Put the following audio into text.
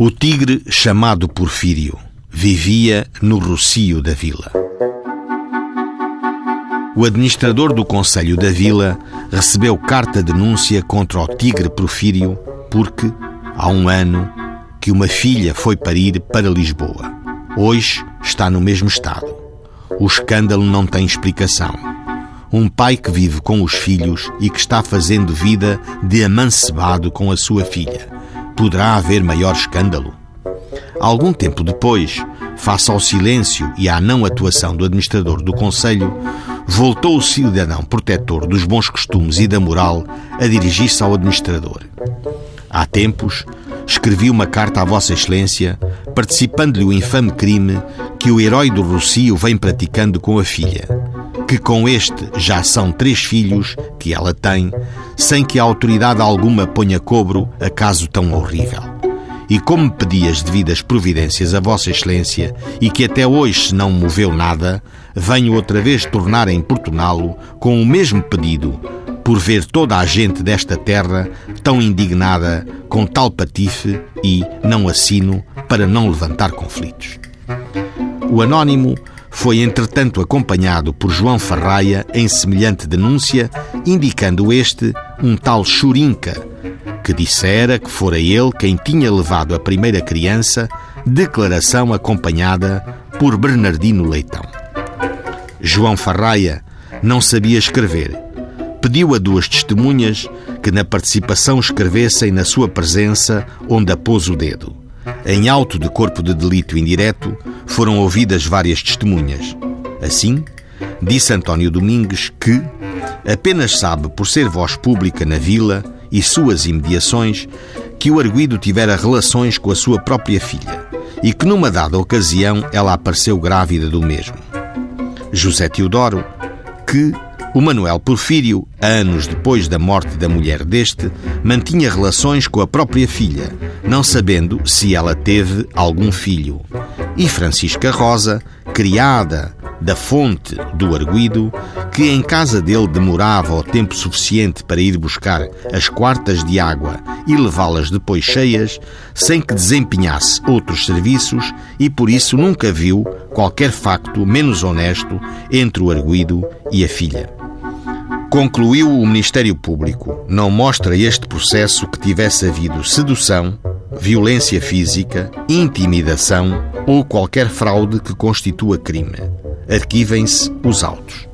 O tigre chamado Porfírio vivia no Rocio da vila. O administrador do Conselho da Vila recebeu carta denúncia contra o tigre Porfírio porque, há um ano, que uma filha foi parir para Lisboa. Hoje está no mesmo estado. O escândalo não tem explicação. Um pai que vive com os filhos e que está fazendo vida de amancebado com a sua filha Poderá haver maior escândalo? Algum tempo depois, face ao silêncio e à não atuação do administrador do Conselho, voltou o cidadão protetor dos bons costumes e da moral a dirigir-se ao administrador. Há tempos, escrevi uma carta à Vossa Excelência, participando-lhe o infame crime que o herói do Rocio vem praticando com a filha que com este já são três filhos que ela tem, sem que a autoridade alguma ponha cobro a caso tão horrível. E como pedi as devidas providências a Vossa Excelência e que até hoje se não moveu nada, venho outra vez tornar a importuná-lo com o mesmo pedido, por ver toda a gente desta terra tão indignada com tal patife e não assino para não levantar conflitos. O anónimo foi entretanto acompanhado por João Farraia em semelhante denúncia, indicando este um tal Churinca, que dissera que fora ele quem tinha levado a primeira criança, declaração acompanhada por Bernardino Leitão. João Farraia não sabia escrever. Pediu a duas testemunhas que na participação escrevessem na sua presença onde apôs o dedo. Em auto de corpo de delito indireto, foram ouvidas várias testemunhas. Assim, disse António Domingues que apenas sabe, por ser voz pública na vila e suas imediações, que o arguido tivera relações com a sua própria filha e que numa dada ocasião ela apareceu grávida do mesmo. José Teodoro, que o Manuel Porfírio, anos depois da morte da mulher deste, mantinha relações com a própria filha, não sabendo se ela teve algum filho. E Francisca Rosa, criada da fonte do arguido, que em casa dele demorava o tempo suficiente para ir buscar as quartas de água e levá-las depois cheias, sem que desempenhasse outros serviços e por isso nunca viu qualquer facto menos honesto entre o arguido e a filha. Concluiu o Ministério Público. Não mostra este processo que tivesse havido sedução, violência física, intimidação ou qualquer fraude que constitua crime. Arquivem-se os autos.